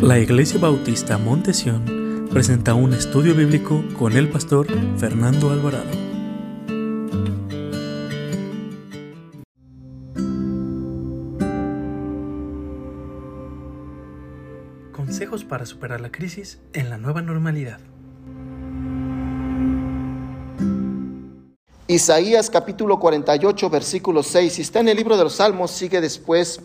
La Iglesia Bautista Montesión presenta un estudio bíblico con el pastor Fernando Alvarado. Consejos para superar la crisis en la nueva normalidad. Isaías capítulo 48, versículo 6. Si está en el libro de los Salmos, sigue después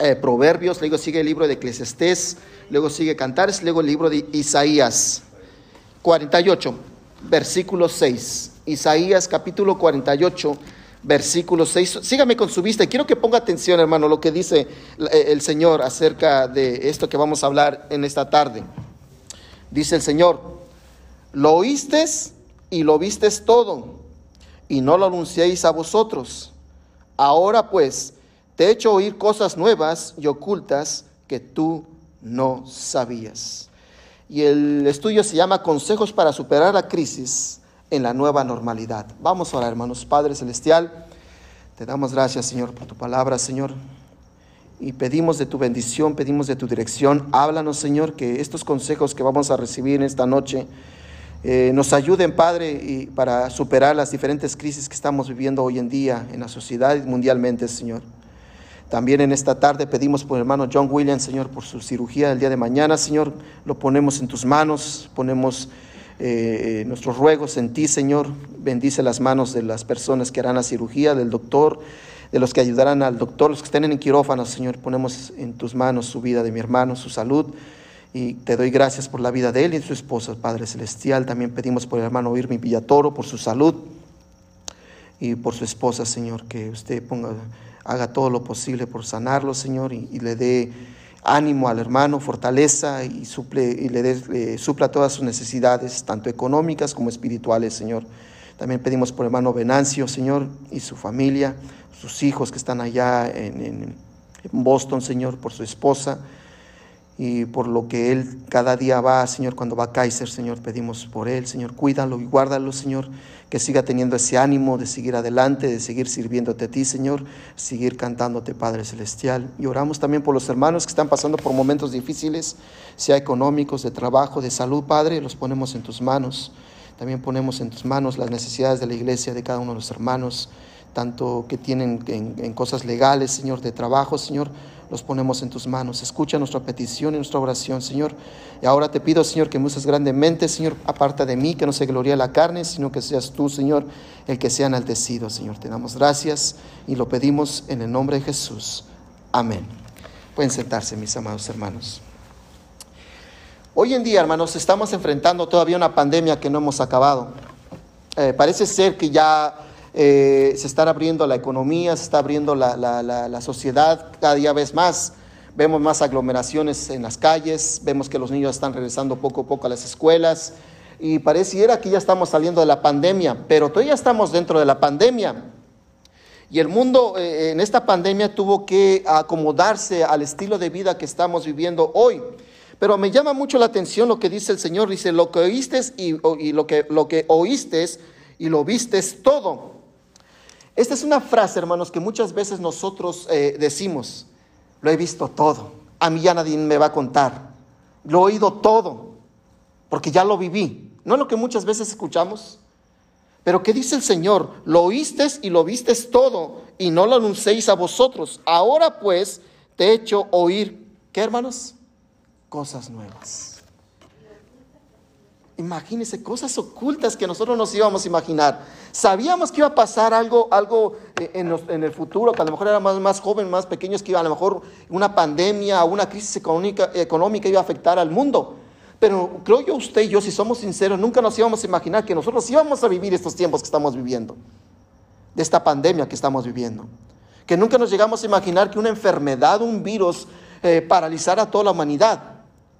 eh, Proverbios, luego sigue el libro de Eclesiastés, luego sigue Cantares, luego el libro de Isaías. 48, versículo 6. Isaías capítulo 48, versículo 6. Sígame con su vista quiero que ponga atención, hermano, lo que dice eh, el Señor acerca de esto que vamos a hablar en esta tarde. Dice el Señor, lo oíste y lo vistes todo, y no lo anunciéis a vosotros. Ahora pues, te he hecho oír cosas nuevas y ocultas que tú no sabías. Y el estudio se llama Consejos para superar la crisis en la nueva normalidad. Vamos a orar, hermanos. Padre Celestial, te damos gracias, Señor, por tu palabra, Señor. Y pedimos de tu bendición, pedimos de tu dirección. Háblanos, Señor, que estos consejos que vamos a recibir esta noche eh, nos ayuden, Padre, y para superar las diferentes crisis que estamos viviendo hoy en día en la sociedad y mundialmente, Señor. También en esta tarde pedimos por el hermano John Williams, Señor, por su cirugía del día de mañana, Señor. Lo ponemos en tus manos, ponemos eh, nuestros ruegos en ti, Señor. Bendice las manos de las personas que harán la cirugía, del doctor, de los que ayudarán al doctor, los que estén en quirófano, Señor. Ponemos en tus manos su vida de mi hermano, su salud. Y te doy gracias por la vida de él y de su esposa, Padre Celestial. También pedimos por el hermano Irmi Villatoro, por su salud y por su esposa, Señor, que usted ponga haga todo lo posible por sanarlo, Señor, y, le dé ánimo al hermano, fortaleza y, suple, y le, dé, supla todas sus necesidades, tanto económicas como espirituales, Señor. También pedimos por hermano Venancio, Señor, y su familia, sus hijos que están allá en Boston, Señor, por su esposa y por lo que Él cada día va, Señor, cuando va a Kaiser, Señor, pedimos por Él, Señor, cuídalo y guárdalo, Señor, que siga teniendo ese ánimo de seguir adelante, de seguir sirviéndote a ti, Señor, seguir cantándote, Padre Celestial. Y oramos también por los hermanos que están pasando por momentos difíciles, sea económicos, de trabajo, de salud, Padre, los ponemos en tus manos. También ponemos en tus manos las necesidades de la iglesia, de cada uno de los hermanos, tanto que tienen en, en cosas legales, Señor, de trabajo, Señor, los ponemos en tus manos. Escucha nuestra petición y nuestra oración, Señor. Y ahora te pido, Señor, que me uses grandemente, Señor, aparta de mí, que no se gloria la carne, sino que seas tú, Señor, el que sea enaltecido, Señor. Te damos gracias y lo pedimos en el nombre de Jesús. Amén. Pueden sentarse, mis amados hermanos. Hoy en día, hermanos, estamos enfrentando todavía una pandemia que no hemos acabado. Eh, parece ser que ya eh, se está abriendo la economía, se está abriendo la, la, sociedad cada día vez más. Vemos más aglomeraciones en las calles, vemos que los niños están regresando poco a poco a las escuelas y pareciera que ya estamos saliendo de la pandemia, pero todavía estamos dentro de la pandemia. Y el mundo eh, en esta pandemia tuvo que acomodarse al estilo de vida que estamos viviendo hoy. Pero me llama mucho la atención lo que dice el Señor. Dice, lo que oíste y, lo, que, lo que oíste y lo vistes todo. Esta es una frase, hermanos, que muchas veces nosotros eh, decimos, lo he visto todo, a mí ya nadie me va a contar, lo he oído todo, porque ya lo viví. ¿No es lo que muchas veces escuchamos? Pero ¿qué dice el Señor? Lo oíste y lo vistes todo, y no lo anunciéis a vosotros. Ahora pues te he hecho oír, ¿qué hermanos? Cosas nuevas. Imagínense cosas ocultas que nosotros nos íbamos a imaginar. Sabíamos que iba a pasar algo, algo eh, en, el futuro, que a lo mejor era más, más joven, más pequeños, que iba a lo mejor una pandemia o una crisis económica, económica iba a afectar al mundo. Pero creo yo, usted y yo, si somos sinceros, nunca nos íbamos a imaginar que nosotros íbamos a vivir estos tiempos que estamos viviendo, de esta pandemia que estamos viviendo. Que nunca nos llegamos a imaginar que una enfermedad, un virus, eh, paralizara toda la humanidad,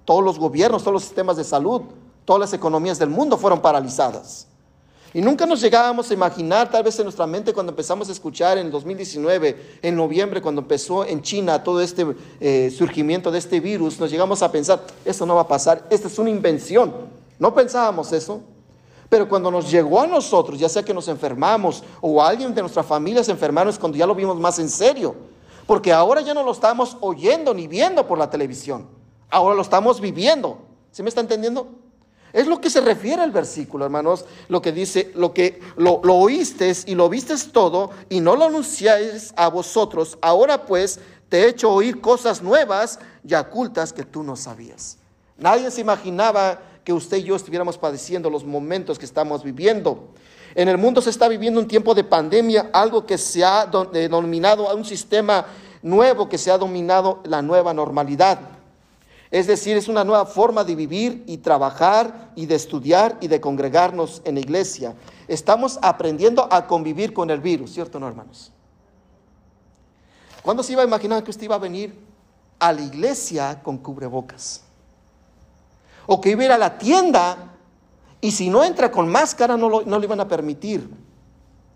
todos los gobiernos, todos los sistemas de salud, Todas las economías del mundo fueron paralizadas. Y nunca nos llegábamos a imaginar, tal vez en nuestra mente, cuando empezamos a escuchar en el 2019, en noviembre, cuando empezó en China todo este eh, surgimiento de este virus, nos llegamos a pensar, eso no va a pasar, esta es una invención. No pensábamos eso. Pero cuando nos llegó a nosotros, ya sea que nos enfermamos o alguien de nuestra familia se enfermaron, es cuando ya lo vimos más en serio. Porque ahora ya no lo estamos oyendo ni viendo por la televisión. ahora lo estamos viviendo. ¿Sí me está entendiendo? Es lo que se refiere al versículo, hermanos, lo que dice, lo que lo, lo y lo vistes todo y no lo anunciáis a vosotros. Ahora pues te he hecho oír cosas nuevas y ocultas que tú no sabías. Nadie se imaginaba que usted y yo estuviéramos padeciendo los momentos que estamos viviendo. En el mundo se está viviendo un tiempo de pandemia, algo que se ha denominado a un sistema nuevo, que se ha dominado la nueva normalidad. Es decir, es una nueva forma de vivir y trabajar y de estudiar y de congregarnos en la iglesia. Estamos aprendiendo a convivir con el virus, ¿cierto, no, hermanos? ¿Cuándo se iba a imaginar que usted iba a venir a la iglesia con cubrebocas? O que iba a ir a la tienda y si no entra con máscara no, no le iban a permitir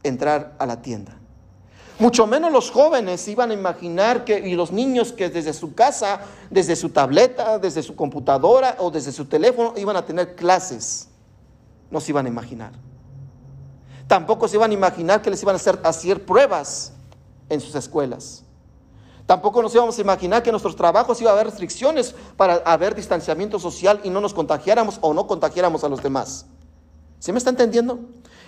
entrar a la tienda. Mucho menos los jóvenes iban a imaginar que, y los niños que desde su casa, desde su tableta, desde su computadora o desde su teléfono iban a tener clases. No se iban a imaginar. Tampoco se iban a imaginar que les iban a hacer, hacer pruebas en sus escuelas. Tampoco nos íbamos a imaginar que en nuestros trabajos iba a haber restricciones para haber distanciamiento social y no nos contagiáramos o no contagiáramos a los demás. ¿Se me está entendiendo?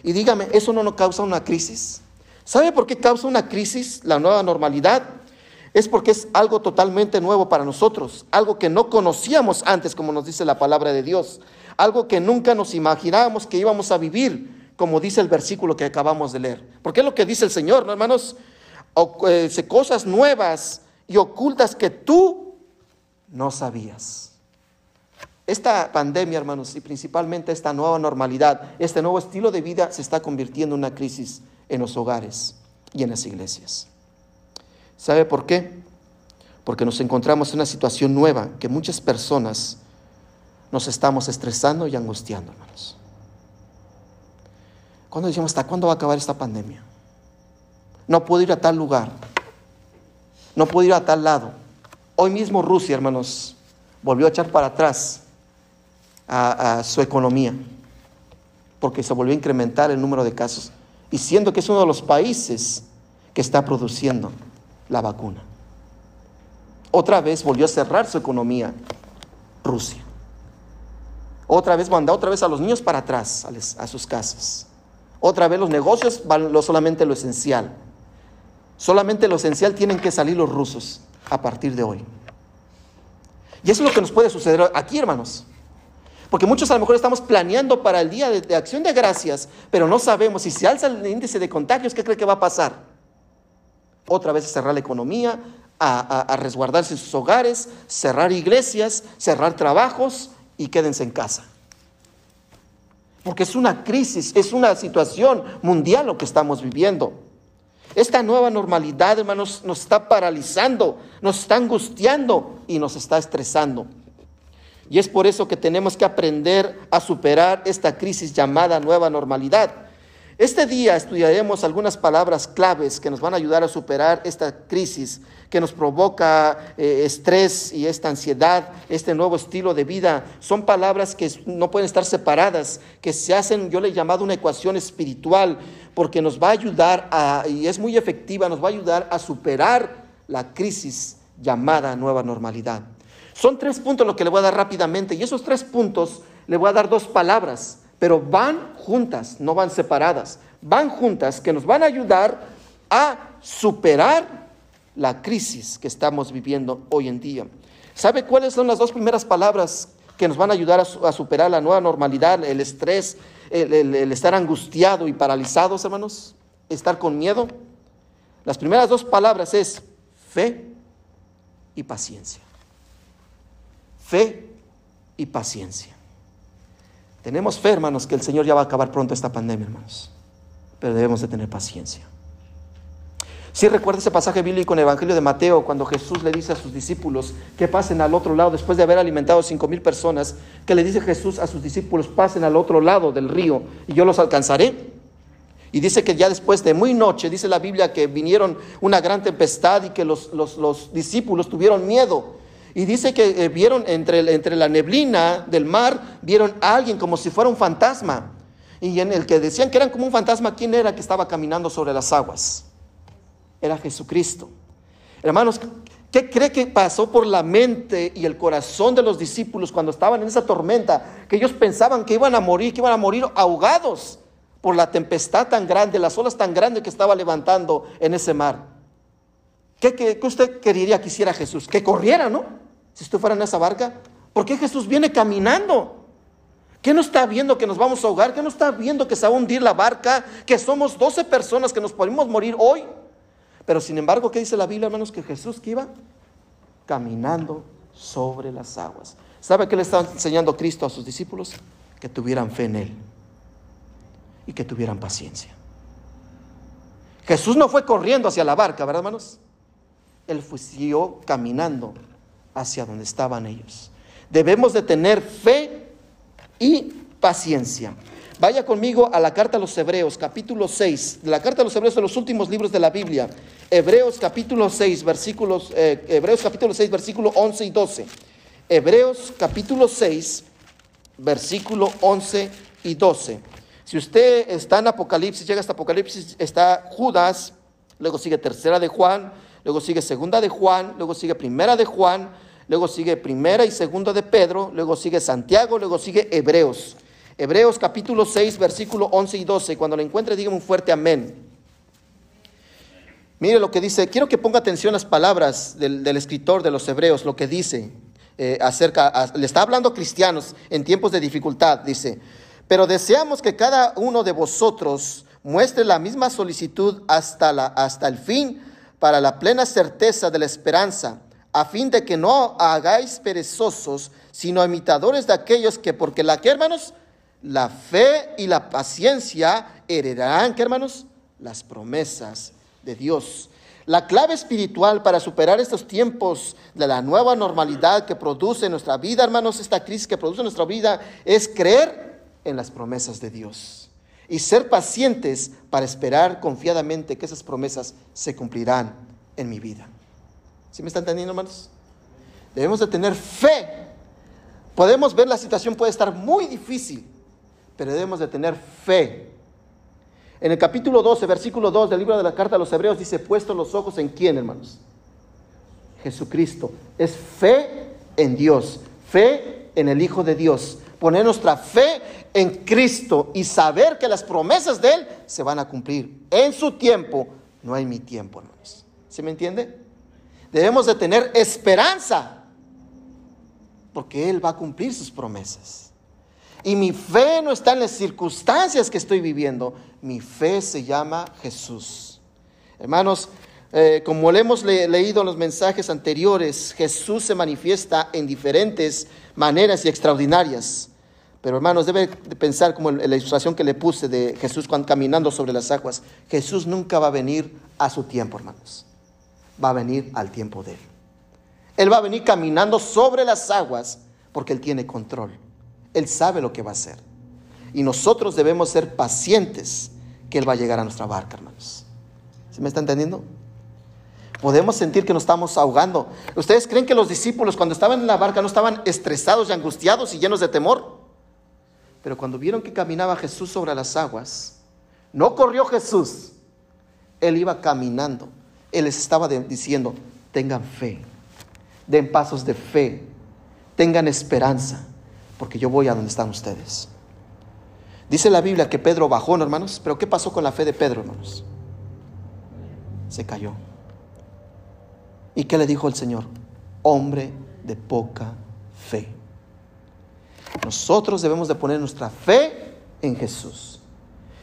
Y dígame, ¿eso no nos causa una crisis? ¿Sabe por qué causa una crisis la nueva normalidad? Es porque es algo totalmente nuevo para nosotros, algo que no conocíamos antes, como nos dice la palabra de Dios, algo que nunca nos imaginábamos que íbamos a vivir, como dice el versículo que acabamos de leer. Porque es lo que dice el Señor, ¿no, hermanos? O, eh, cosas nuevas y ocultas que tú no sabías. Esta pandemia, hermanos, y principalmente esta nueva normalidad, este nuevo estilo de vida se está convirtiendo en una crisis en los hogares y en las iglesias. ¿Sabe por qué? Porque nos encontramos en una situación nueva que muchas personas nos estamos estresando y angustiando, hermanos. Cuando decimos, ¿hasta cuándo va a acabar esta pandemia? No puedo ir a tal lugar. No puedo ir a tal lado. Hoy mismo Rusia, hermanos, volvió a echar para atrás a, a su economía porque se volvió a incrementar el número de casos y siendo que es uno de los países que está produciendo la vacuna. Otra vez volvió a cerrar su economía Rusia. Otra vez mandó otra vez a los niños para atrás, a, sus casas. Otra vez los negocios van lo, solamente lo esencial. Solamente lo esencial tienen que salir los rusos a partir de hoy. Y eso es lo que nos puede suceder aquí, hermanos. Porque muchos a lo mejor estamos planeando para el día de, acción de gracias, pero no sabemos si se alza el índice de contagios, ¿qué cree que va a pasar? Otra vez cerrar la economía, a, resguardarse en sus hogares, cerrar iglesias, cerrar trabajos y quédense en casa. Porque es una crisis, es una situación mundial lo que estamos viviendo. Esta nueva normalidad, hermanos, nos está paralizando, nos está angustiando y nos está estresando. Y es por eso que tenemos que aprender a superar esta crisis llamada nueva normalidad. Este día estudiaremos algunas palabras claves que nos van a ayudar a superar esta crisis que nos provoca eh, estrés y esta ansiedad, este nuevo estilo de vida. Son palabras que no pueden estar separadas, que se hacen, yo le he llamado una ecuación espiritual, porque nos va a ayudar y es muy efectiva, nos va a ayudar a superar la crisis llamada nueva normalidad. Son tres puntos lo que le voy a dar rápidamente y esos tres puntos le voy a dar dos palabras, pero van juntas, no van separadas, van juntas que nos van a ayudar a superar la crisis que estamos viviendo hoy en día. ¿Sabe cuáles son las dos primeras palabras que nos van a ayudar a, superar la nueva normalidad, el estrés, el estar angustiado y paralizados, hermanos? Estar con miedo. Las primeras dos palabras es fe y paciencia fe y paciencia. Tenemos fe, hermanos, que el Señor ya va a acabar pronto esta pandemia, hermanos. Pero debemos de tener paciencia. Si recuerda ese pasaje bíblico en el Evangelio de Mateo, cuando Jesús le dice a sus discípulos que pasen al otro lado, después de haber alimentado cinco mil personas, que le dice Jesús a sus discípulos, pasen al otro lado del río y yo los alcanzaré. Y dice que ya después de muy noche, dice la Biblia, que vinieron una gran tempestad y que los, los discípulos tuvieron miedo y dice que eh, vieron entre, entre la neblina del mar, vieron a alguien como si fuera un fantasma. Y en el que decían que eran como un fantasma, ¿quién era que estaba caminando sobre las aguas? Era Jesucristo. Hermanos, ¿Qué cree que pasó por la mente y el corazón de los discípulos cuando estaban en esa tormenta? Que ellos pensaban que iban a morir, que iban a morir ahogados por la tempestad tan grande, las olas tan grandes que estaba levantando en ese mar. ¿Qué, qué, usted quería que hiciera Jesús? Que corriera, ¿no? Si usted fuera en esa barca. ¿Por qué Jesús viene caminando? ¿Qué no está viendo que nos vamos a ahogar? ¿Qué no está viendo que se va a hundir la barca? Que somos 12 personas que nos podemos morir hoy. Pero sin embargo, ¿qué dice la Biblia, hermanos? Que Jesús que iba caminando sobre las aguas. ¿Sabe qué le estaba enseñando Cristo a sus discípulos? Que tuvieran fe en Él y que tuvieran paciencia. Jesús no fue corriendo hacia la barca, ¿verdad, hermanos? Él siguió caminando hacia donde estaban ellos. Debemos de tener fe y paciencia. Vaya conmigo a la carta a los Hebreos, capítulo 6. La carta a los Hebreos de los últimos libros de la Biblia. Hebreos capítulo 6, versículos, eh, Hebreos capítulo 6, versículo 11 y 12. Hebreos capítulo 6, versículo 11 y 12. Si usted está en Apocalipsis, llega hasta Apocalipsis, está Judas, luego sigue tercera de Juan, luego sigue segunda de Juan, luego sigue primera de Juan, luego sigue primera y segunda de Pedro, luego sigue Santiago, luego sigue Hebreos. Hebreos capítulo 6, versículo 11 y 12. Cuando lo encuentre, dígame un fuerte amén. Mire lo que dice. Quiero que ponga atención a las palabras del, escritor de los Hebreos, lo que dice eh, acerca, le está hablando a cristianos en tiempos de dificultad. Dice, pero deseamos que cada uno de vosotros muestre la misma solicitud hasta, la, hasta el fin para la plena certeza de la esperanza, a fin de que no hagáis perezosos, sino imitadores de aquellos que, porque la que hermanos, la fe y la paciencia heredarán, ¿qué hermanos? Las promesas de Dios. La clave espiritual para superar estos tiempos de la nueva normalidad que produce nuestra vida, hermanos, esta crisis que produce nuestra vida, es creer en las promesas de Dios y ser pacientes para esperar confiadamente que esas promesas se cumplirán en mi vida. ¿Sí me están entendiendo, hermanos? Debemos de tener fe. Podemos ver la situación puede estar muy difícil, pero debemos de tener fe. En el capítulo 12, versículo 2 del libro de la carta a los hebreos dice, puesto los ojos en quién, hermanos? Jesucristo. Es fe en Dios, fe en el Hijo de Dios. Poner nuestra fe en Cristo y saber que las promesas de Él se van a cumplir en su tiempo, no en mi tiempo, hermanos. ¿Se me entiende? Debemos de tener esperanza, porque Él va a cumplir sus promesas. Y mi fe no está en las circunstancias que estoy viviendo. Mi fe se llama Jesús. Hermanos, eh, como le hemos leído en los mensajes anteriores, Jesús se manifiesta en diferentes maneras y extraordinarias. Pero hermanos, debe pensar como la ilustración que le puse de Jesús cuando, caminando sobre las aguas. Jesús nunca va a venir a su tiempo, hermanos. Va a venir al tiempo de Él. Él va a venir caminando sobre las aguas porque Él tiene control. Él sabe lo que va a hacer. Y nosotros debemos ser pacientes que Él va a llegar a nuestra barca, hermanos. ¿Se me está entendiendo? Podemos sentir que nos estamos ahogando. ¿Ustedes creen que los discípulos cuando estaban en la barca no estaban estresados y angustiados y llenos de temor? Pero cuando vieron que caminaba Jesús sobre las aguas, no corrió Jesús. Él iba caminando. Él les estaba diciendo, tengan fe, den pasos de fe, tengan esperanza porque yo voy a donde están ustedes. Dice la Biblia que Pedro bajó, hermanos, pero ¿qué pasó con la fe de Pedro, hermanos? Se cayó. ¿Y qué le dijo el Señor? Hombre de poca fe. Nosotros debemos de poner nuestra fe en Jesús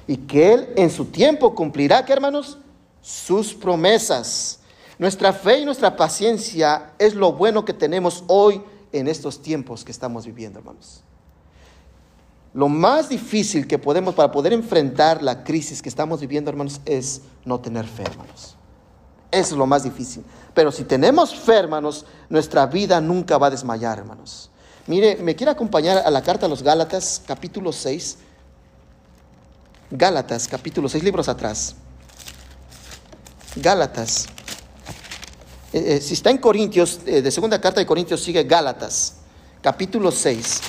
y que Él en su tiempo cumplirá, ¿qué hermanos? Sus promesas. Nuestra fe y nuestra paciencia es lo bueno que tenemos hoy en estos tiempos que estamos viviendo, hermanos. Lo más difícil que podemos para poder enfrentar la crisis que estamos viviendo, hermanos, es no tener fe, hermanos. Eso es lo más difícil. Pero si tenemos fe, hermanos, nuestra vida nunca va a desmayar, hermanos. Mire, me quiere acompañar a la carta a los Gálatas, capítulo 6. Gálatas, capítulo 6, libros atrás. Gálatas, eh, eh, si está en Corintios, eh, de segunda carta de Corintios sigue Gálatas, capítulo 6,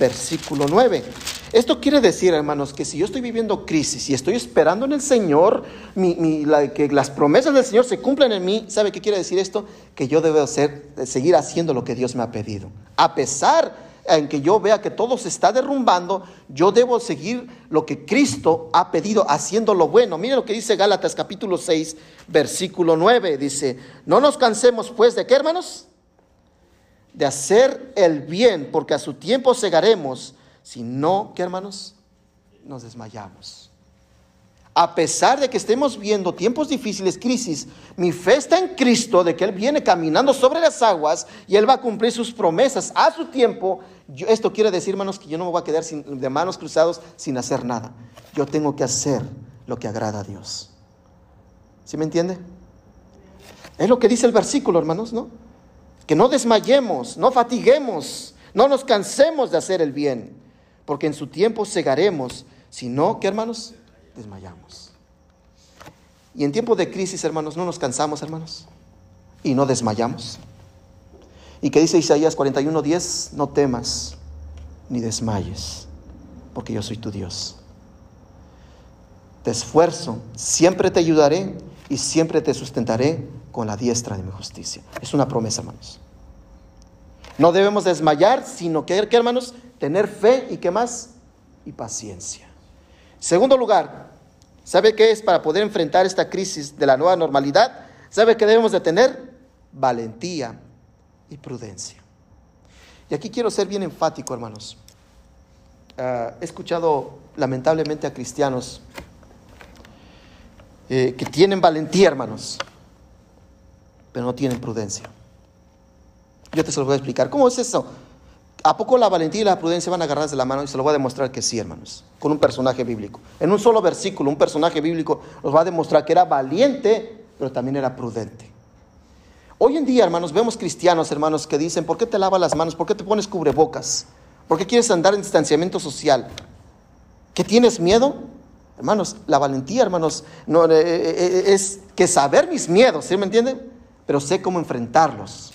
versículo 9. Esto quiere decir, hermanos, que si yo estoy viviendo crisis y estoy esperando en el Señor, que las promesas del Señor se cumplan en mí, ¿sabe qué quiere decir esto? Que yo debo hacer, seguir haciendo lo que Dios me ha pedido. A pesar en que yo vea que todo se está derrumbando, yo debo seguir lo que Cristo ha pedido, haciendo lo bueno. Mire lo que dice Gálatas capítulo 6, versículo 9. Dice, no nos cansemos pues de qué, hermanos? De hacer el bien, porque a su tiempo segaremos si no, ¿qué hermanos? Nos desmayamos. A pesar de que estemos viendo tiempos difíciles, crisis, mi fe está en Cristo de que Él viene caminando sobre las aguas y Él va a cumplir sus promesas a su tiempo. esto quiere decir, hermanos, que yo no me voy a quedar sin, de manos cruzados sin hacer nada. Yo tengo que hacer lo que agrada a Dios. ¿Sí me entiende? Es lo que dice el versículo, hermanos, ¿no? Que no desmayemos, no fatiguemos, no nos cansemos de hacer el bien porque en su tiempo segaremos, si no, ¿qué hermanos? Desmayamos. Y en tiempo de crisis, hermanos, no nos cansamos, hermanos, y no desmayamos. Y que dice Isaías 41:10, no temas ni desmayes, porque yo soy tu Dios. Te esfuerzo, siempre te ayudaré y siempre te sustentaré con la diestra de mi justicia. Es una promesa, hermanos. No debemos desmayar, sino que, ¿qué, hermanos? Tener fe y qué más? Y paciencia. Segundo lugar, ¿sabe qué es para poder enfrentar esta crisis de la nueva normalidad? ¿Sabe qué debemos de tener? Valentía y prudencia. Y aquí quiero ser bien enfático, hermanos. Ah, he escuchado lamentablemente a cristianos eh, que tienen valentía, hermanos, pero no tienen prudencia. Yo te se lo voy a explicar. ¿Cómo es eso? ¿A poco la valentía y la prudencia van a agarrarse de la mano? Y se lo voy a demostrar que sí, hermanos, con un personaje bíblico. En un solo versículo, un personaje bíblico nos va a demostrar que era valiente, pero también era prudente. Hoy en día, hermanos, vemos cristianos, hermanos, que dicen, ¿por qué te lavas las manos? ¿Por qué te pones cubrebocas? ¿Por qué quieres andar en distanciamiento social? ¿Qué tienes miedo? Hermanos, la valentía, hermanos, no, eh, eh, eh, es que saber mis miedos, ¿sí me entienden? Pero sé cómo enfrentarlos.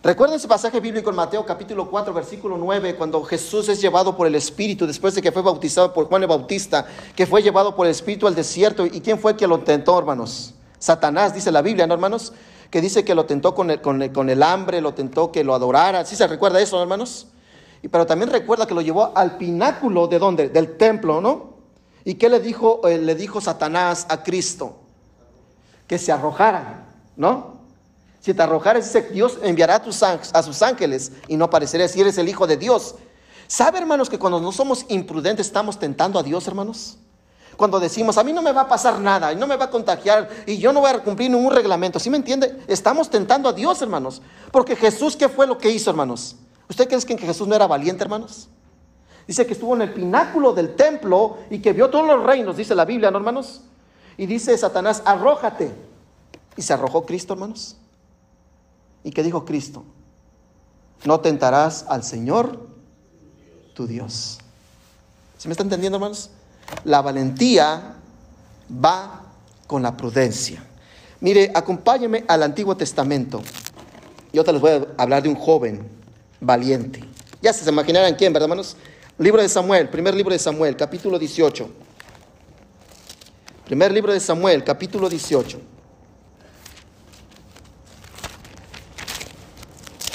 Recuerden ese pasaje bíblico en Mateo capítulo 4, versículo 9, cuando Jesús es llevado por el Espíritu, después de que fue bautizado por Juan el Bautista, que fue llevado por el Espíritu al desierto. ¿Y quién fue el que lo tentó, hermanos? Satanás, dice la Biblia, ¿no, hermanos? Que dice que lo tentó con el, con el, hambre, lo tentó que lo adorara. ¿Sí se recuerda eso, hermanos? Y, pero también recuerda que lo llevó al pináculo de dónde? Del templo, ¿no? ¿Y qué le dijo, eh, le dijo Satanás a Cristo? Que se arrojara, ¿no? Si te arrojares, dice, Dios enviará a, tus, sus ángeles y no aparecerás si eres el Hijo de Dios. ¿Sabe, hermanos, que cuando no somos imprudentes estamos tentando a Dios, hermanos? Cuando decimos, a mí no me va a pasar nada y no me va a contagiar y yo no voy a cumplir ningún reglamento. ¿Sí me entiende? Estamos tentando a Dios, hermanos. Porque Jesús, ¿qué fue lo que hizo, hermanos? ¿Usted cree que Jesús no era valiente, hermanos? Dice que estuvo en el pináculo del templo y que vio todos los reinos, dice la Biblia, ¿no, hermanos? Y dice Satanás, arrójate. Y se arrojó Cristo, hermanos. ¿Y qué dijo Cristo? No tentarás al Señor tu Dios. ¿Se me está entendiendo, hermanos? La valentía va con la prudencia. Mire, acompáñeme al Antiguo Testamento. Yo te les voy a hablar de un joven valiente. Ya se imaginarán quién, ¿verdad, hermanos? Libro de Samuel, primer libro de Samuel, capítulo 18. Primer libro de Samuel, capítulo 18.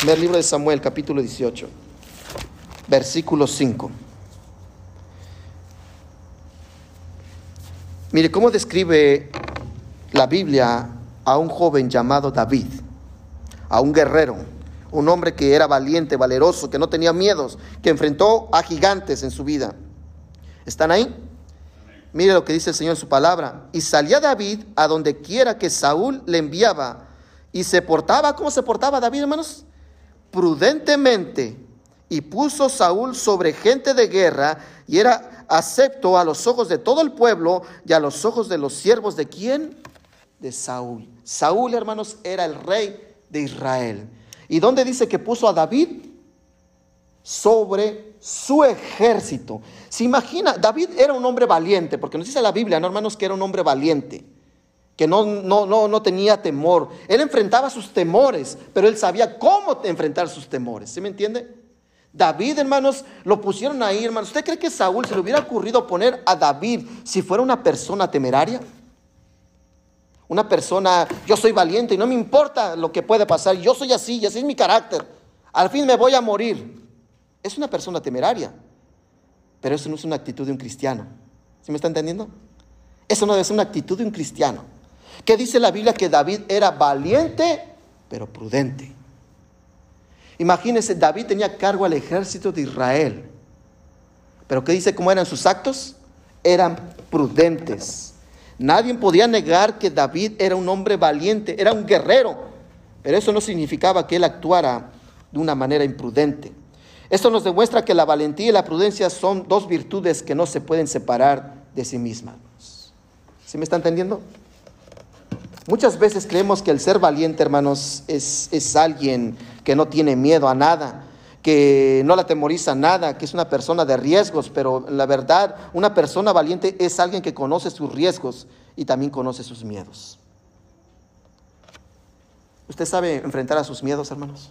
Primer libro de Samuel, capítulo 18, versículo 5. Mire cómo describe la Biblia a un joven llamado David, a un guerrero, un hombre que era valiente, valeroso, que no tenía miedos, que enfrentó a gigantes en su vida. ¿Están ahí? Mire lo que dice el Señor en su palabra. Y salía David a donde quiera que Saúl le enviaba. Y se portaba, ¿cómo se portaba David, hermanos? Prudentemente y puso Saúl sobre gente de guerra y era acepto a los ojos de todo el pueblo y a los ojos de los siervos de quién? De Saúl. Saúl, hermanos, era el rey de Israel. ¿Y dónde dice que puso a David? Sobre su ejército. Se imagina, David era un hombre valiente, porque nos dice la Biblia, no hermanos, que era un hombre valiente que no, no, no, no tenía temor. Él enfrentaba sus temores, pero él sabía cómo enfrentar sus temores. ¿Sí me entiende? David, hermanos, lo pusieron ahí, hermanos. ¿Usted cree que Saúl se le hubiera ocurrido poner a David si fuera una persona temeraria? Una persona, yo soy valiente y no me importa lo que puede pasar, yo soy así y así es mi carácter. Al fin me voy a morir. Es una persona temeraria, pero eso no es una actitud de un cristiano. ¿Sí me está entendiendo? Eso no debe ser una actitud de un cristiano. ¿Qué dice la Biblia? Que David era valiente, pero prudente. Imagínense, David tenía cargo al ejército de Israel. Pero ¿qué dice cómo eran sus actos? Eran prudentes. Nadie podía negar que David era un hombre valiente, era un guerrero. Pero eso no significaba que él actuara de una manera imprudente. Esto nos demuestra que la valentía y la prudencia son dos virtudes que no se pueden separar de sí mismas. ¿Sí me está entendiendo? Muchas veces creemos que el ser valiente, hermanos, es, es alguien que no tiene miedo a nada, que no la temoriza nada, que es una persona de riesgos, pero la verdad, una persona valiente es alguien que conoce sus riesgos y también conoce sus miedos. ¿Usted sabe enfrentar a sus miedos, hermanos?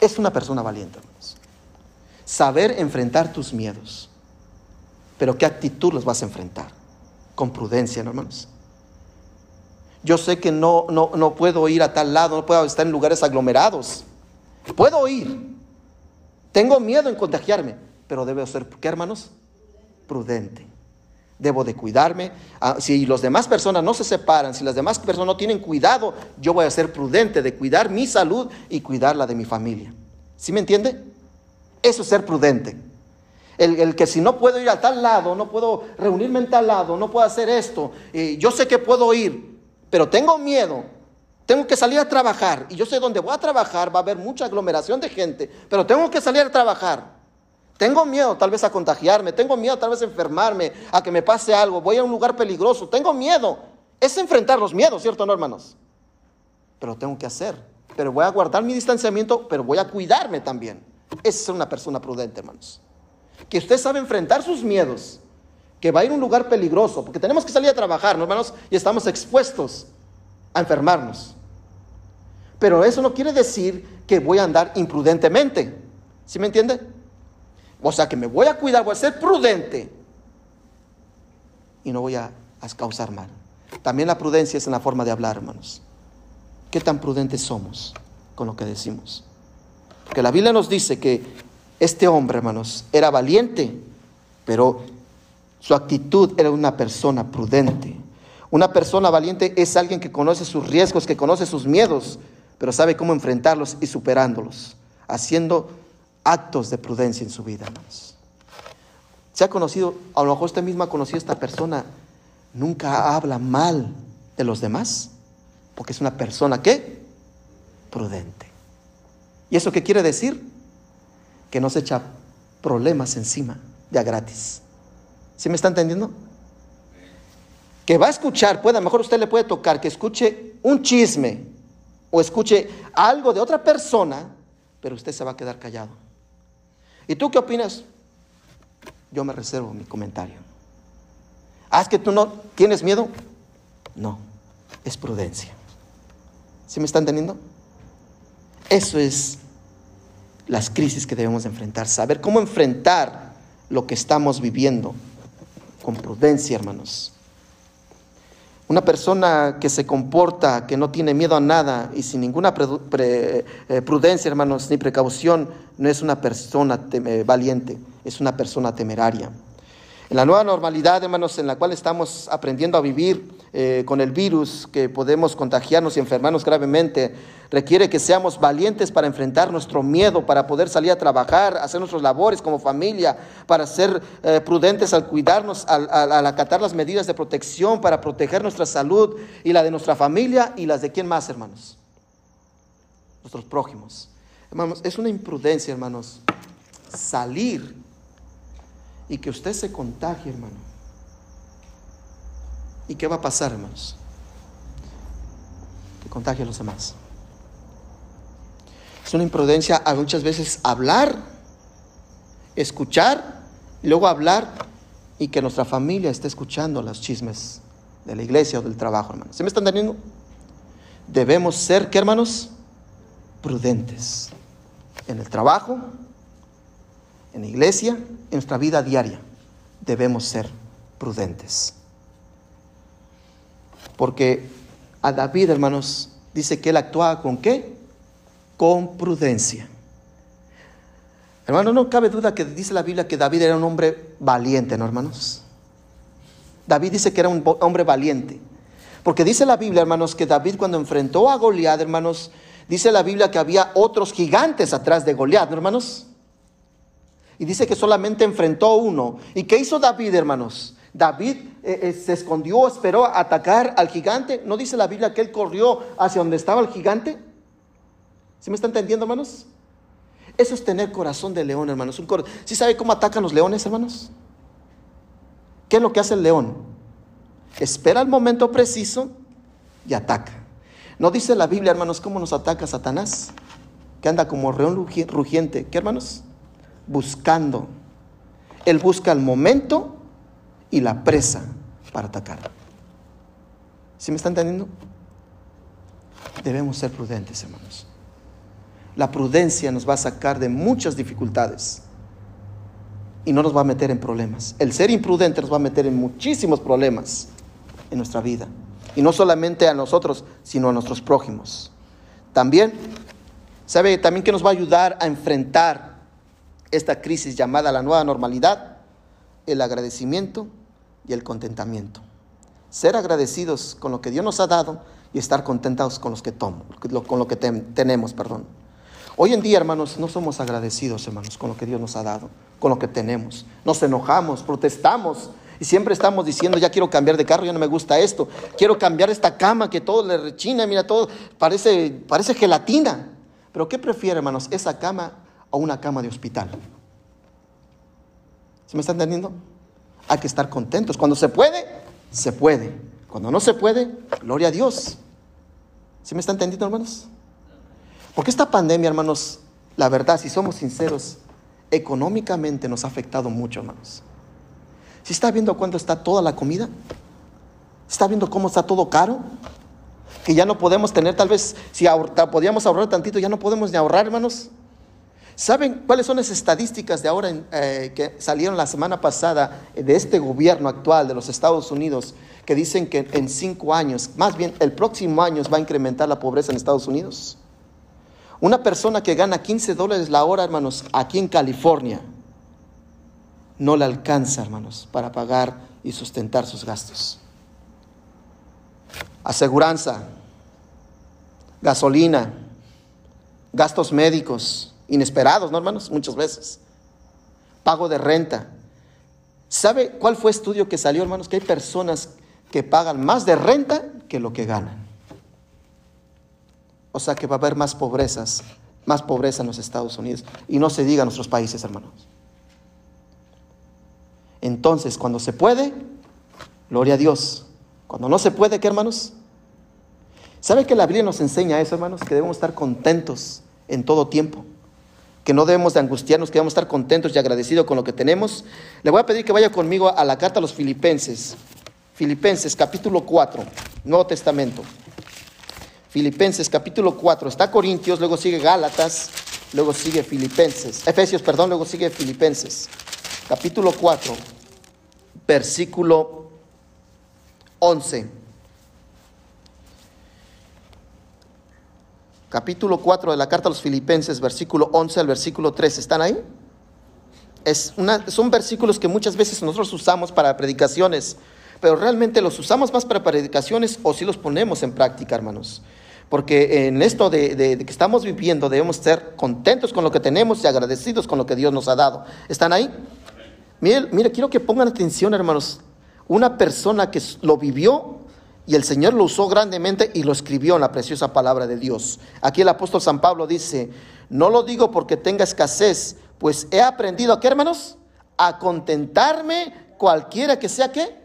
Es una persona valiente, hermanos. Saber enfrentar tus miedos. Pero ¿qué actitud los vas a enfrentar? Con prudencia, hermanos. Yo sé que no, no, no puedo ir a tal lado, no puedo estar en lugares aglomerados. Puedo ir. Tengo miedo en contagiarme, pero debo ser, ¿qué hermanos? Prudente. Debo de cuidarme. Ah, si las demás personas no se separan, si las demás personas no tienen cuidado, yo voy a ser prudente de cuidar mi salud y cuidar la de mi familia. ¿Sí me entiende? Eso es ser prudente. El, el, que si no puedo ir a tal lado, no puedo reunirme en tal lado, no puedo hacer esto, eh, yo sé que puedo ir, pero tengo miedo. Tengo que salir a trabajar y yo sé dónde voy a trabajar, va a haber mucha aglomeración de gente, pero tengo que salir a trabajar. Tengo miedo tal vez a contagiarme, tengo miedo tal vez a enfermarme, a que me pase algo, voy a un lugar peligroso, tengo miedo. Es enfrentar los miedos, ¿cierto, no, hermanos? Pero tengo que hacer. Pero voy a guardar mi distanciamiento, pero voy a cuidarme también. Esa es una persona prudente, hermanos. Que usted sabe enfrentar sus miedos que va a ir a un lugar peligroso, porque tenemos que salir a trabajar, hermanos, y estamos expuestos a enfermarnos. Pero eso no quiere decir que voy a andar imprudentemente. ¿Sí me entiende? O sea, que me voy a cuidar, voy a ser prudente y no voy a, a causar mal. También la prudencia es en la forma de hablar, hermanos. ¿Qué tan prudentes somos con lo que decimos? Porque la Biblia nos dice que este hombre, hermanos, era valiente, pero su actitud era una persona prudente. Una persona valiente es alguien que conoce sus riesgos, que conoce sus miedos, pero sabe cómo enfrentarlos y superándolos, haciendo actos de prudencia en su vida. ¿Se ha conocido, a lo mejor usted misma ha conocido a esta persona, nunca habla mal de los demás? Porque es una persona que prudente. ¿Y eso qué quiere decir? Que no se echa problemas encima ya gratis. ¿Sí me está entendiendo? Que va a escuchar, puede, a lo mejor usted le puede tocar que escuche un chisme o escuche algo de otra persona, pero usted se va a quedar callado. ¿Y tú qué opinas? Yo me reservo mi comentario. ¿Ah, es que tú no tienes miedo? No, es prudencia. ¿Sí me está entendiendo? Eso es las crisis que debemos enfrentar, saber cómo enfrentar lo que estamos viviendo con prudencia, hermanos. Una persona que se comporta, que no tiene miedo a nada y sin ninguna eh, prudencia, hermanos, ni precaución, no es una persona eh, valiente, es una persona temeraria. En la nueva normalidad, hermanos, en la cual estamos aprendiendo a vivir eh, con el virus, que podemos contagiarnos y enfermarnos gravemente, requiere que seamos valientes para enfrentar nuestro miedo, para poder salir a trabajar, hacer nuestras labores como familia, para ser eh, prudentes al cuidarnos, al, al, acatar las medidas de protección, para proteger nuestra salud y la de nuestra familia y las de quién más, hermanos. Nuestros prójimos. Hermanos, es una imprudencia, hermanos, salir y que usted se contagie, hermano. ¿Y qué va a pasar, hermanos? Que contagie a los demás. Es una imprudencia a muchas veces hablar, escuchar, y luego hablar y que nuestra familia esté escuchando los chismes de la iglesia o del trabajo, hermanos. ¿Se me están entendiendo? Debemos ser, ¿qué hermanos? Prudentes. En el trabajo, en la iglesia, en nuestra vida diaria, debemos ser prudentes. Porque a David, hermanos, dice que él actuaba con qué? Con prudencia. Hermano, no cabe duda que dice la Biblia que David era un hombre valiente, ¿no, hermanos? David dice que era un hombre valiente. Porque dice la Biblia, hermanos, que David cuando enfrentó a Goliat, hermanos, dice la Biblia que había otros gigantes atrás de Goliat, ¿no, hermanos? Y dice que solamente enfrentó uno. ¿Y qué hizo David, hermanos? David eh, eh, se escondió, esperó atacar al gigante. ¿No dice la Biblia que él corrió hacia donde estaba el gigante? ¿Sí me está entendiendo, hermanos? Eso es tener corazón de león, hermanos. Un ¿Sí sabe cómo atacan los leones, hermanos? ¿Qué es lo que hace el león? Espera el momento preciso y ataca. ¿No dice la Biblia, hermanos, cómo nos ataca Satanás? Que anda como león rugiente. ¿Qué, hermanos? Buscando. Él busca el momento y la presa para atacar. ¿Sí me están entendiendo? Debemos ser prudentes, hermanos. La prudencia nos va a sacar de muchas dificultades y no nos va a meter en problemas. El ser imprudente nos va a meter en muchísimos problemas en nuestra vida. Y no solamente a nosotros, sino a nuestros prójimos. También, ¿sabe también que nos va a ayudar a enfrentar esta crisis llamada la nueva normalidad? El agradecimiento y el contentamiento. Ser agradecidos con lo que Dios nos ha dado y estar contentos con, los que tomo, con lo que tenemos. Perdón. Hoy en día, hermanos, no somos agradecidos, hermanos, con lo que Dios nos ha dado, con lo que tenemos. Nos enojamos, protestamos y siempre estamos diciendo, ya quiero cambiar de carro, ya no me gusta esto. Quiero cambiar esta cama que todo le rechina, mira, todo parece, parece gelatina. Pero ¿qué prefiere, hermanos, esa cama o una cama de hospital? ¿Se me está entendiendo? Hay que estar contentos. Cuando se puede, se puede. Cuando no se puede, gloria a Dios. ¿Se me está entendiendo, hermanos? Porque esta pandemia, hermanos, la verdad, si somos sinceros, económicamente nos ha afectado mucho, hermanos. Si está viendo cuánto está toda la comida, está viendo cómo está todo caro, que ya no podemos tener, tal vez, si podíamos ahorrar tantito, ya no podemos ni ahorrar, hermanos. ¿Saben cuáles son las estadísticas de ahora eh, que salieron la semana pasada de este gobierno actual de los Estados Unidos que dicen que en cinco años, más bien el próximo año va a incrementar la pobreza en Estados Unidos? Una persona que gana 15 dólares la hora, hermanos, aquí en California, no le alcanza, hermanos, para pagar y sustentar sus gastos. Aseguranza, gasolina, gastos médicos, inesperados, ¿no, hermanos? Muchas veces. Pago de renta. ¿Sabe cuál fue estudio que salió, hermanos? Que hay personas que pagan más de renta que lo que ganan. O sea que va a haber más pobrezas, más pobreza en los Estados Unidos. Y no se diga en nuestros países, hermanos. Entonces, cuando se puede, gloria a Dios. Cuando no se puede, ¿qué hermanos? ¿Sabe que la Biblia nos enseña eso, hermanos? Que debemos estar contentos en todo tiempo. Que no debemos de angustiarnos, que debemos estar contentos y agradecidos con lo que tenemos. Le voy a pedir que vaya conmigo a la carta a los filipenses. Filipenses capítulo 4, Nuevo Testamento. Filipenses capítulo 4, está Corintios, luego sigue Gálatas, luego sigue Filipenses, Efesios, perdón, luego sigue Filipenses. Capítulo 4, versículo 11. Capítulo 4 de la carta a los Filipenses, versículo 11 al versículo 13. ¿Están ahí? Son versículos que muchas veces nosotros usamos para predicaciones, pero realmente los usamos más para predicaciones o si los ponemos en práctica, hermanos. Porque en esto de, que estamos viviendo debemos ser contentos con lo que tenemos y agradecidos con lo que Dios nos ha dado. ¿Están ahí? Mire, quiero que pongan atención, hermanos. Una persona que lo vivió y el Señor lo usó grandemente y lo escribió en la preciosa palabra de Dios. Aquí el apóstol San Pablo dice, no lo digo porque tenga escasez, pues he aprendido, ¿a qué hermanos? A contentarme cualquiera que sea que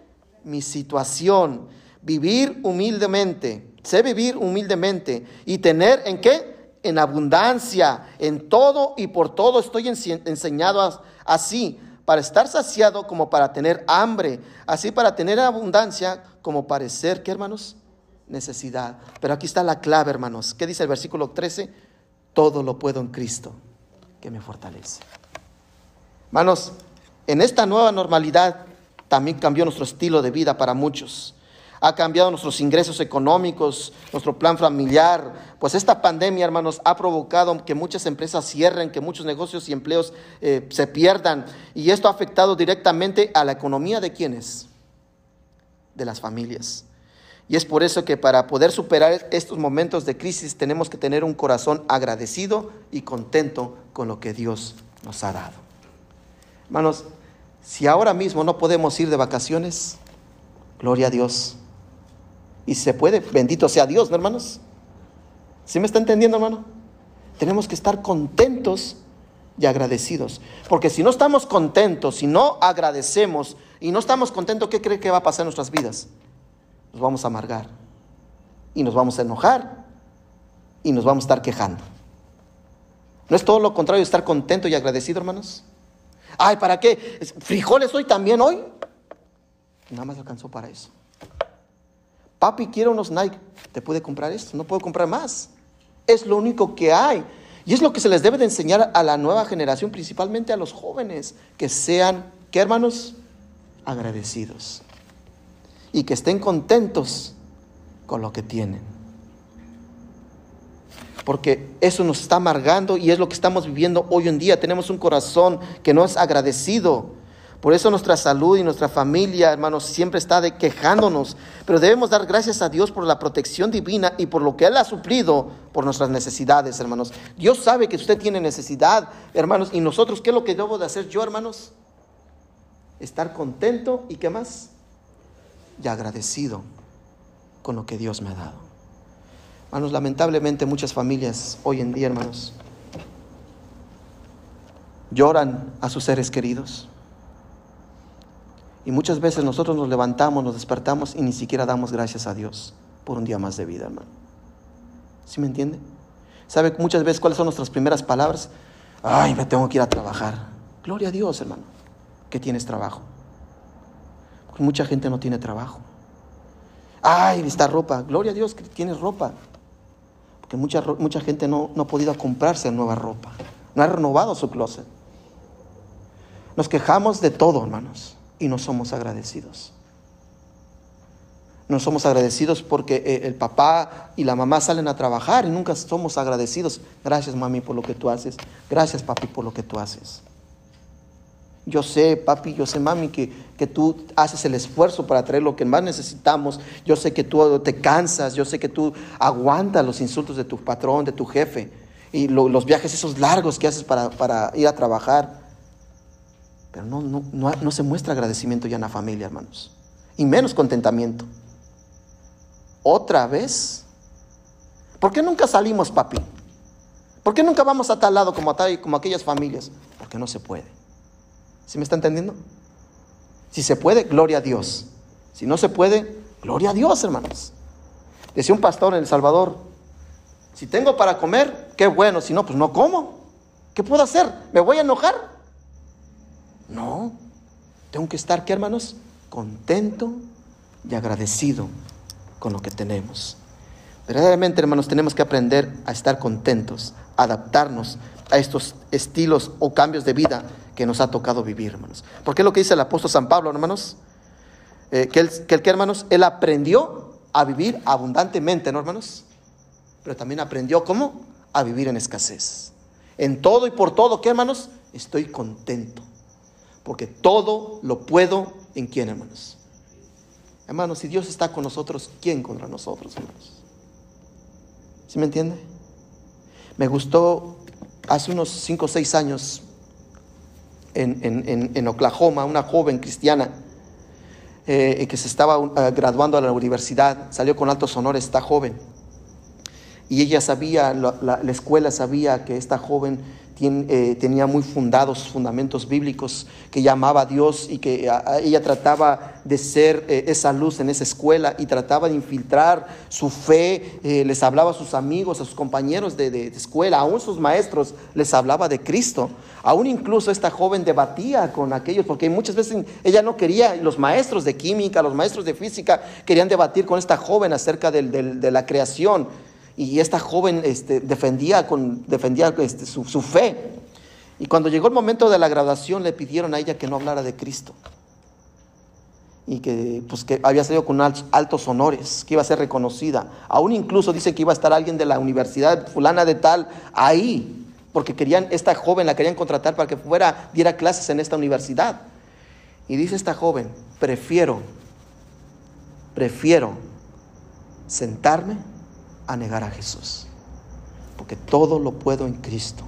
mi situación, vivir humildemente Sé vivir humildemente y tener en qué? En abundancia, en todo y por todo estoy enseñado así, para estar saciado como para tener hambre, así para tener abundancia como parecer, ¿qué hermanos? Necesidad. Pero aquí está la clave, hermanos. ¿Qué dice el versículo 13? Todo lo puedo en Cristo que me fortalece. Hermanos, en esta nueva normalidad también cambió nuestro estilo de vida para muchos. Ha cambiado nuestros ingresos económicos, nuestro plan familiar. Pues esta pandemia, hermanos, ha provocado que muchas empresas cierren, que muchos negocios y empleos eh, se pierdan. Y esto ha afectado directamente a la economía de quienes? De las familias. Y es por eso que para poder superar estos momentos de crisis tenemos que tener un corazón agradecido y contento con lo que Dios nos ha dado. Hermanos, si ahora mismo no podemos ir de vacaciones, gloria a Dios. Y se puede, bendito sea Dios, ¿no, hermanos? ¿Sí me está entendiendo, hermano? Tenemos que estar contentos y agradecidos. Porque si no estamos contentos, si no agradecemos y no estamos contentos, ¿qué cree que va a pasar en nuestras vidas? nos vamos a amargar y nos vamos a enojar y nos vamos a estar quejando. ¿No es todo lo contrario estar contento y agradecido, hermanos? Ay, ¿para qué? ¿Frijoles hoy también hoy? Nada más alcanzó para eso. Papi, quiero unos Nike. ¿Te puede comprar esto? No puedo comprar más. Es lo único que hay. Y es lo que se les debe de enseñar a la nueva generación, principalmente a los jóvenes, que sean, ¿qué hermanos? Agradecidos y que estén contentos con lo que tienen. Porque eso nos está amargando y es lo que estamos viviendo hoy en día. Tenemos un corazón que no es agradecido. Por eso nuestra salud y nuestra familia, hermanos, siempre está de quejándonos. Pero debemos dar gracias a Dios por la protección divina y por lo que Él ha suplido por nuestras necesidades, hermanos. Dios sabe que usted tiene necesidad, hermanos. Y nosotros, ¿qué es lo que debo de hacer yo, hermanos? Estar contento y qué más? y agradecido con lo que Dios me ha dado. Hermanos, lamentablemente muchas familias hoy en día, hermanos, lloran a sus seres queridos. Y muchas veces nosotros nos levantamos, nos despertamos y ni siquiera damos gracias a Dios por un día más de vida, hermano. ¿Sí me entiende? ¿Sabe muchas veces cuáles son nuestras primeras palabras? Ay, me tengo que ir a trabajar. Gloria a Dios, hermano, que tienes trabajo mucha gente no tiene trabajo. Ay, esta ropa, gloria a Dios que tienes ropa. Porque mucha, mucha gente no, no ha podido comprarse nueva ropa. No ha renovado su closet. Nos quejamos de todo, hermanos, y no somos agradecidos. No somos agradecidos porque eh, el papá y la mamá salen a trabajar y nunca somos agradecidos. Gracias, mami, por lo que tú haces. Gracias, papi, por lo que tú haces. Yo sé, papi, yo sé, mami, que, que, tú haces el esfuerzo para traer lo que más necesitamos. Yo sé que tú te cansas, yo sé que tú aguantas los insultos de tu patrón, de tu jefe, y los viajes esos largos que haces para, para ir a trabajar. Pero no, no, no, no se muestra agradecimiento ya en la familia, hermanos. Y menos contentamiento. Otra vez. ¿Por qué nunca salimos, papi? ¿Por qué nunca vamos a tal lado como, a tal, como aquellas familias? Porque no se puede. ¿Sí me está entendiendo? Si se puede, gloria a Dios. Si no se puede, gloria a Dios, hermanos. Decía un pastor en El Salvador, si tengo para comer, qué bueno, si no, pues no como. ¿Qué puedo hacer? ¿Me voy a enojar? No, tengo que estar, ¿qué hermanos? Contento y agradecido con lo que tenemos. Verdaderamente, hermanos, tenemos que aprender a estar contentos, adaptarnos a estos estilos o cambios de vida que nos ha tocado vivir, hermanos. Porque es lo que dice el apóstol San Pablo, hermanos, eh, que, el que, hermanos, él aprendió a vivir abundantemente, ¿no, hermanos? Pero también aprendió cómo? A vivir en escasez. En todo y por todo, ¿qué, hermanos? Estoy contento. Porque todo lo puedo en quién, hermanos. Hermanos, si Dios está con nosotros, ¿quién contra nosotros, hermanos? ¿Sí me entiende? Me gustó hace unos 5 o 6 años en, Oklahoma, una joven cristiana eh, que se estaba uh, graduando a la universidad, salió con altos honores esta joven. Y ella sabía, la, escuela sabía que esta joven eh, tenía muy fundados fundamentos bíblicos, que llamaba a Dios y que ella trataba de ser eh, esa luz en esa escuela y trataba de infiltrar su fe, les hablaba a sus amigos, a sus compañeros de, de, escuela, aún sus maestros les hablaba de Cristo. Aún incluso esta joven debatía con aquellos, porque muchas veces ella no quería, los maestros de química, los maestros de física, querían debatir con esta joven acerca de la creación. Y esta joven este, defendía, defendía este, su, fe. Y cuando llegó el momento de la graduación le pidieron a ella que no hablara de Cristo. Y que, pues, que había salido con altos honores, que iba a ser reconocida. Aún incluso dice que iba a estar alguien de la universidad fulana de tal ahí, porque querían, esta joven la querían contratar para que fuera, diera clases en esta universidad. Y dice esta joven, prefiero, prefiero sentarme a negar a Jesús. Porque todo lo puedo en Cristo.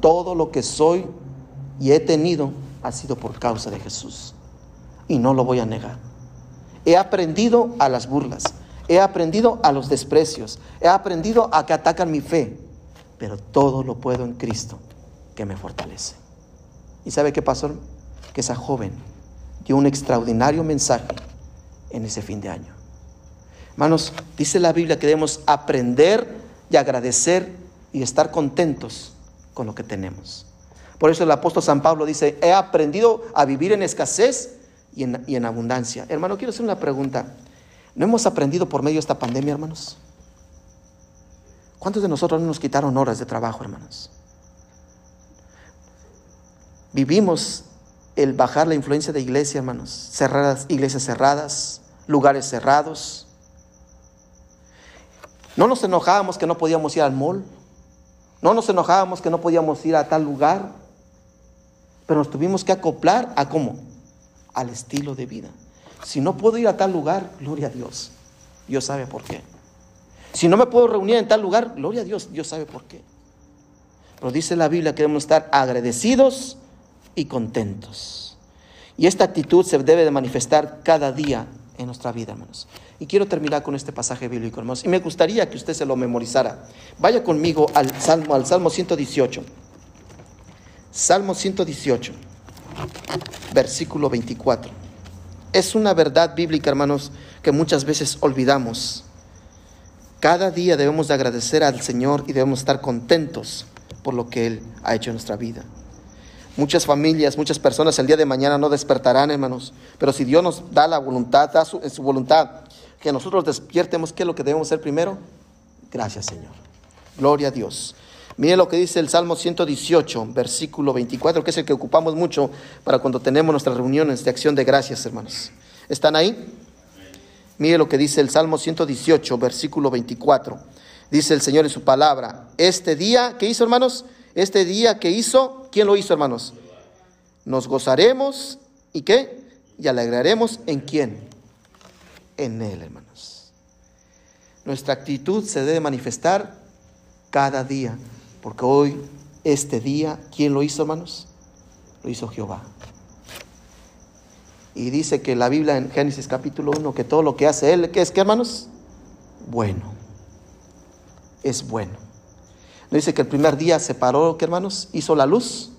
Todo lo que soy y he tenido ha sido por causa de Jesús. Y no lo voy a negar. He aprendido a las burlas. He aprendido a los desprecios. He aprendido a que atacan mi fe. Pero todo lo puedo en Cristo que me fortalece. ¿Y sabe qué pasó? Que esa joven dio un extraordinario mensaje en ese fin de año. Hermanos, dice la Biblia que debemos aprender y agradecer y estar contentos con lo que tenemos. Por eso el apóstol San Pablo dice, he aprendido a vivir en escasez y en, abundancia. Hermano, quiero hacer una pregunta. ¿No hemos aprendido por medio de esta pandemia, hermanos? ¿Cuántos de nosotros no nos quitaron horas de trabajo, hermanos? Vivimos el bajar la influencia de iglesia, hermanos. Cerradas, iglesias cerradas, lugares cerrados. No nos enojábamos que no podíamos ir al mall. No nos enojábamos que no podíamos ir a tal lugar, pero nos tuvimos que acoplar a cómo? Al estilo de vida. Si no puedo ir a tal lugar, gloria a Dios. Dios sabe por qué. Si no me puedo reunir en tal lugar, gloria a Dios, Dios sabe por qué. Pero dice la Biblia que debemos estar agradecidos y contentos. Y esta actitud se debe de manifestar cada día en nuestra vida, hermanos. Y quiero terminar con este pasaje bíblico, hermanos. Y me gustaría que usted se lo memorizara. Vaya conmigo al Salmo, al Salmo 118. Salmo 118, versículo 24. Es una verdad bíblica, hermanos, que muchas veces olvidamos. Cada día debemos de agradecer al Señor y debemos estar contentos por lo que Él ha hecho en nuestra vida. Muchas familias, muchas personas el día de mañana no despertarán, hermanos. Pero si Dios nos da la voluntad, da su, en su voluntad, que nosotros despiertemos, ¿qué es lo que debemos hacer primero? Gracias, Señor. Gloria a Dios. Mire lo que dice el Salmo 118, versículo 24, que es el que ocupamos mucho para cuando tenemos nuestras reuniones de acción de gracias, hermanos. ¿Están ahí? Mire lo que dice el Salmo 118, versículo 24. Dice el Señor en su palabra, este día, ¿qué hizo, hermanos? Este día que hizo, ¿quién lo hizo, hermanos? Nos gozaremos y qué? Y alegraremos en quién? en Él, hermanos. Nuestra actitud se debe manifestar cada día, porque hoy, este día, ¿quién lo hizo, hermanos? Lo hizo Jehová. Y dice que la Biblia en Génesis capítulo 1, que todo lo que hace Él, ¿qué es hermanos? Bueno. Es bueno. ¿No dice que el primer día se paró, ¿qué, hermanos? Hizo la luz.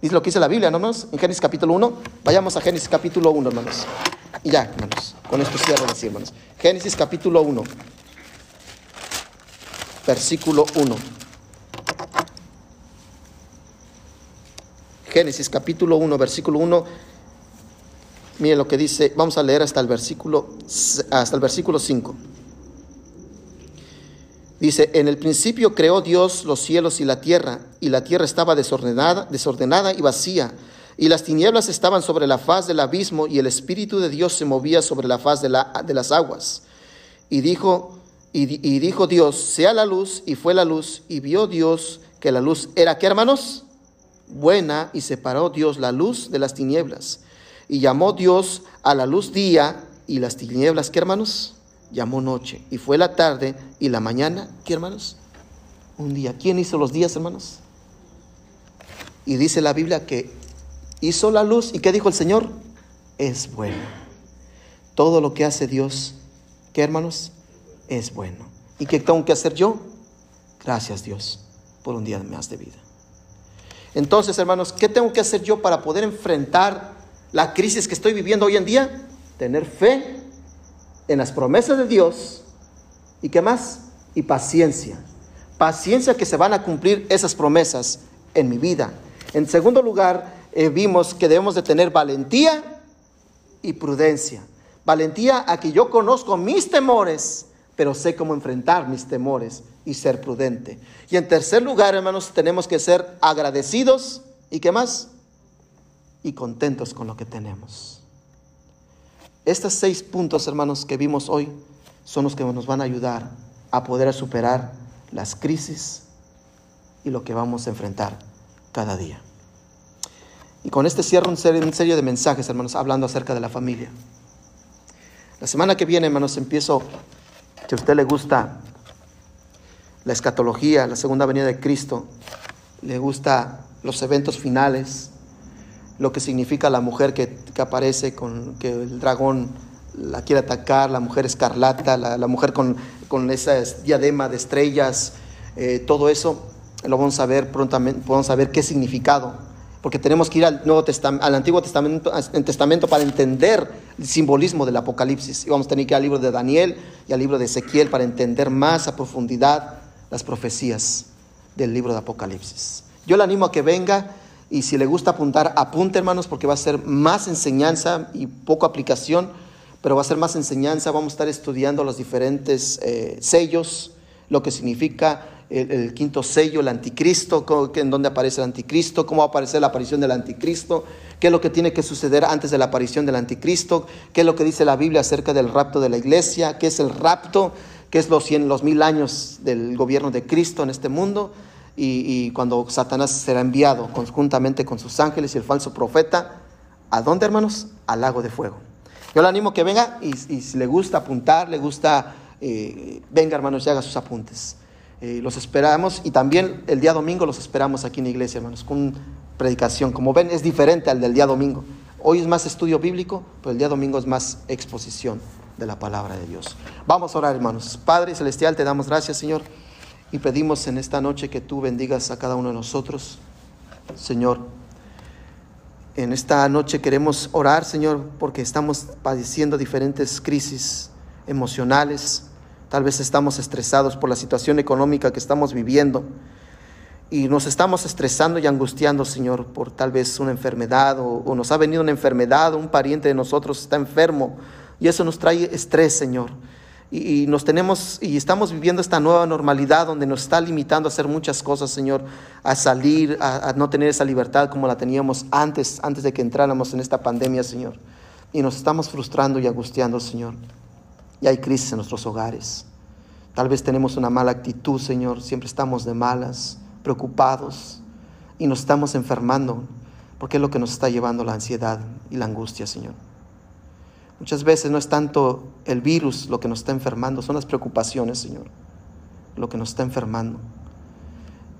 Dice lo que dice la Biblia, ¿no, hermanos? En Génesis capítulo 1. Vayamos a Génesis capítulo 1, hermanos. Y ya, hermanos, con esto cierro así, hermanos. Génesis capítulo 1, versículo 1. Génesis capítulo 1, versículo 1. Miren lo que dice, vamos a leer hasta el versículo hasta el versículo 5. Dice, en el principio creó Dios los cielos y la tierra, y la tierra estaba desordenada, desordenada y vacía y las tinieblas estaban sobre la faz del abismo, y el Espíritu de Dios se movía sobre la faz de, la, de las aguas. Y dijo, y, dijo Dios, sea la luz, y fue la luz, y vio Dios que la luz era, ¿qué hermanos? Buena, y separó Dios la luz de las tinieblas. Y llamó Dios a la luz día, y las tinieblas, ¿qué hermanos? Llamó noche. Y fue la tarde y la mañana, ¿qué hermanos? Un día. ¿Quién hizo los días, hermanos? Y dice la Biblia que hizo la luz y ¿qué dijo el Señor? Es bueno. Todo lo que hace Dios, ¿qué hermanos? Es bueno. ¿Y qué tengo que hacer yo? Gracias Dios por un día más de vida. Entonces, hermanos, ¿qué tengo que hacer yo para poder enfrentar la crisis que estoy viviendo hoy en día? Tener fe en las promesas de Dios y qué más? Y paciencia. Paciencia que se van a cumplir esas promesas en mi vida. En segundo lugar, eh, vimos que debemos de tener valentía y prudencia. Valentía a que yo conozco mis temores pero sé cómo enfrentar mis temores y ser prudente. Y en tercer lugar, hermanos, tenemos que ser agradecidos y qué más? Y contentos con lo que tenemos. Estos seis puntos, hermanos, que vimos hoy son los que nos van a ayudar a poder superar las crisis y lo que vamos a enfrentar cada día. Y con este cierro un serie de mensajes, hermanos, hablando acerca de la familia. La semana que viene, hermanos, empiezo, si a usted le gusta la escatología, la segunda venida de Cristo, le gusta los eventos finales, lo que significa la mujer que, aparece con que el dragón la quiere atacar, la mujer escarlata, la, mujer con, con esa diadema de estrellas, eh, todo eso lo vamos a ver prontamente, vamos a ver qué significado, porque tenemos que ir al, Nuevo Testamento, al Antiguo Testamento, Testamento para entender el simbolismo del Apocalipsis. Y vamos a tener que ir al libro de Daniel y al libro de Ezequiel para entender más a profundidad las profecías del libro de Apocalipsis. Yo le animo a que venga y si le gusta apuntar, apunte hermanos porque va a ser más enseñanza y poco aplicación, pero va a ser más enseñanza. Vamos a estar estudiando los diferentes eh, sellos, lo que significa el, quinto sello, el anticristo, en dónde aparece el anticristo, cómo va a aparecer la aparición del anticristo, qué es lo que tiene que suceder antes de la aparición del anticristo, qué es lo que dice la Biblia acerca del rapto de la iglesia, qué es el rapto, qué es los, cien, los mil años del gobierno de Cristo en este mundo. Y, cuando Satanás será enviado conjuntamente con sus ángeles y el falso profeta, ¿a dónde hermanos? Al lago de fuego. Yo le animo que venga y, si le gusta apuntar, le gusta, eh, venga hermanos y haga sus apuntes. Eh, los esperamos y también el día domingo los esperamos aquí en la iglesia, hermanos, con predicación. Como ven, es diferente al del día domingo. Hoy es más estudio bíblico, pero el día domingo es más exposición de la palabra de Dios. Vamos a orar, hermanos. Padre Celestial, te damos gracias, Señor, y pedimos en esta noche que tú bendigas a cada uno de nosotros. Señor, en esta noche queremos orar, Señor, porque estamos padeciendo diferentes crisis emocionales, Tal vez estamos estresados por la situación económica que estamos viviendo y nos estamos estresando y angustiando, Señor, por tal vez una enfermedad o, nos ha venido una enfermedad o un pariente de nosotros está enfermo y eso nos trae estrés, Señor. Y, nos tenemos y estamos viviendo esta nueva normalidad donde nos está limitando a hacer muchas cosas, Señor, a salir, a, a no tener esa libertad como la teníamos antes, antes de que entráramos en esta pandemia, Señor. Y nos estamos frustrando y angustiando, Señor y hay crisis en nuestros hogares. Tal vez tenemos una mala actitud, Señor, siempre estamos de malas, preocupados y nos estamos enfermando, porque es lo que nos está llevando la ansiedad y la angustia, Señor. Muchas veces no es tanto el virus lo que nos está enfermando, son las preocupaciones, Señor, lo que nos está enfermando.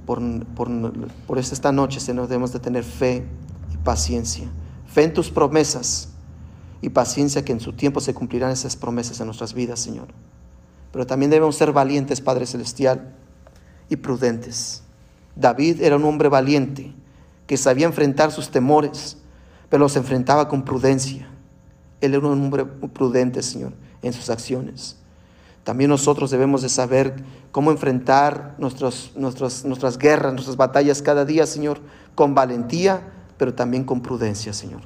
Por, por, por esta noche, Señor, debemos de tener fe y paciencia. Fe en tus promesas y paciencia que en su tiempo se cumplirán esas promesas en nuestras vidas, Señor. Pero también debemos ser valientes, Padre Celestial, y prudentes. David era un hombre valiente que sabía enfrentar sus temores, pero los enfrentaba con prudencia. Él era un hombre prudente, Señor, en sus acciones. También nosotros debemos de saber cómo enfrentar nuestras nuestras guerras, nuestras batallas cada día, Señor, con valentía, pero también con prudencia, Señor.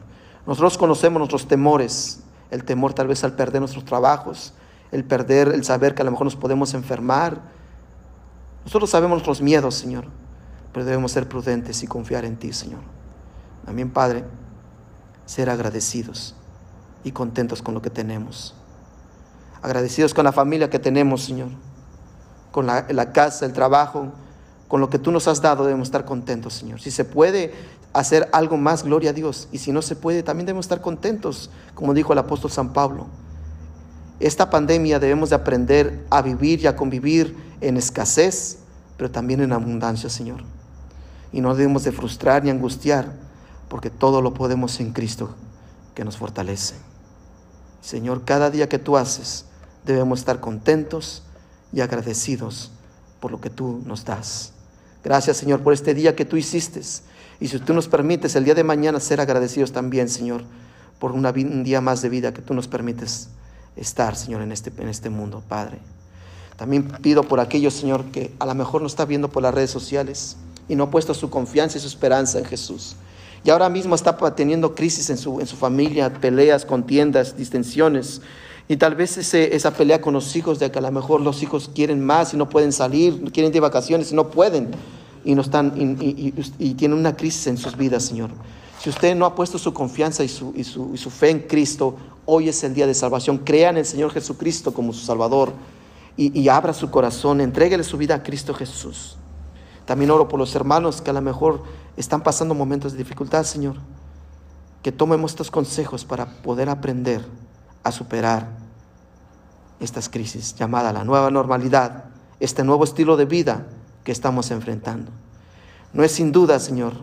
Nosotros conocemos nuestros temores, el temor tal vez al perder nuestros trabajos, el perder, el saber que a lo mejor nos podemos enfermar. Nosotros sabemos nuestros miedos, Señor, pero debemos ser prudentes y confiar en ti, Señor. También, Padre, ser agradecidos y contentos con lo que tenemos. Agradecidos con la familia que tenemos, Señor, con la, la casa, el trabajo, con lo que tú nos has dado, debemos estar contentos, Señor. Si se puede, hacer algo más, gloria a Dios. Y si no se puede, también debemos estar contentos, como dijo el apóstol San Pablo. Esta pandemia debemos de aprender a vivir y a convivir en escasez, pero también en abundancia, Señor. Y no debemos de frustrar ni angustiar, porque todo lo podemos en Cristo que nos fortalece. Señor, cada día que tú haces, debemos estar contentos y agradecidos por lo que tú nos das. Gracias, Señor, por este día que tú hiciste y si tú nos permites el día de mañana ser agradecidos también, Señor, por un día más de vida que tú nos permites estar, Señor, en este, este mundo, Padre. También pido por aquellos, Señor, que a lo mejor no está viendo por las redes sociales y no ha puesto su confianza y su esperanza en Jesús. Y ahora mismo está teniendo crisis en su, en su familia, peleas, contiendas, distensiones. Y tal vez ese, esa pelea con los hijos, de que a lo mejor los hijos quieren más y no pueden salir, quieren de vacaciones y no pueden, y, no están, y, y, tienen una crisis en sus vidas, Señor. Si usted no ha puesto su confianza y su, y su, y su fe en Cristo, hoy es el día de salvación. Crea en el Señor Jesucristo como su Salvador y, abra su corazón, entréguele su vida a Cristo Jesús. También oro por los hermanos que a lo mejor están pasando momentos de dificultad, Señor. Que tomemos estos consejos para poder aprender a superar estas crisis llamada la nueva normalidad, este nuevo estilo de vida que estamos enfrentando. No es sin duda, Señor,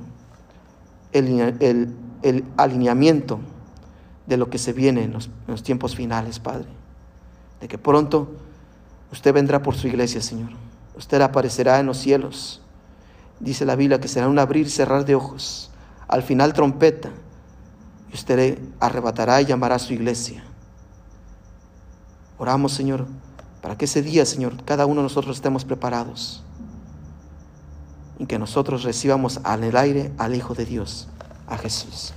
el, alineamiento de lo que se viene en los, en los tiempos finales, Padre. De que pronto usted vendrá por su iglesia, Señor. Usted aparecerá en los cielos. Dice la Biblia que será un abrir y cerrar de ojos. Al final trompeta. Y usted arrebatará y llamará a su iglesia. Oramos, Señor, para que ese día, Señor, cada uno de nosotros estemos preparados y que nosotros recibamos en el aire al Hijo de Dios, a Jesús.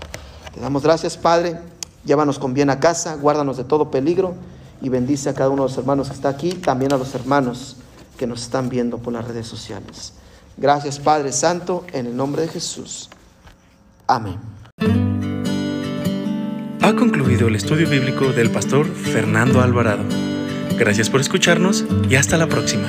Te damos gracias, Padre. Llévanos con bien a casa, guárdanos de todo peligro y bendice a cada uno de los hermanos que está aquí, también a los hermanos que nos están viendo por las redes sociales. Gracias, Padre Santo, en el nombre de Jesús. Amén. Ha concluido el estudio bíblico del pastor Fernando Alvarado. Gracias por escucharnos y hasta la próxima.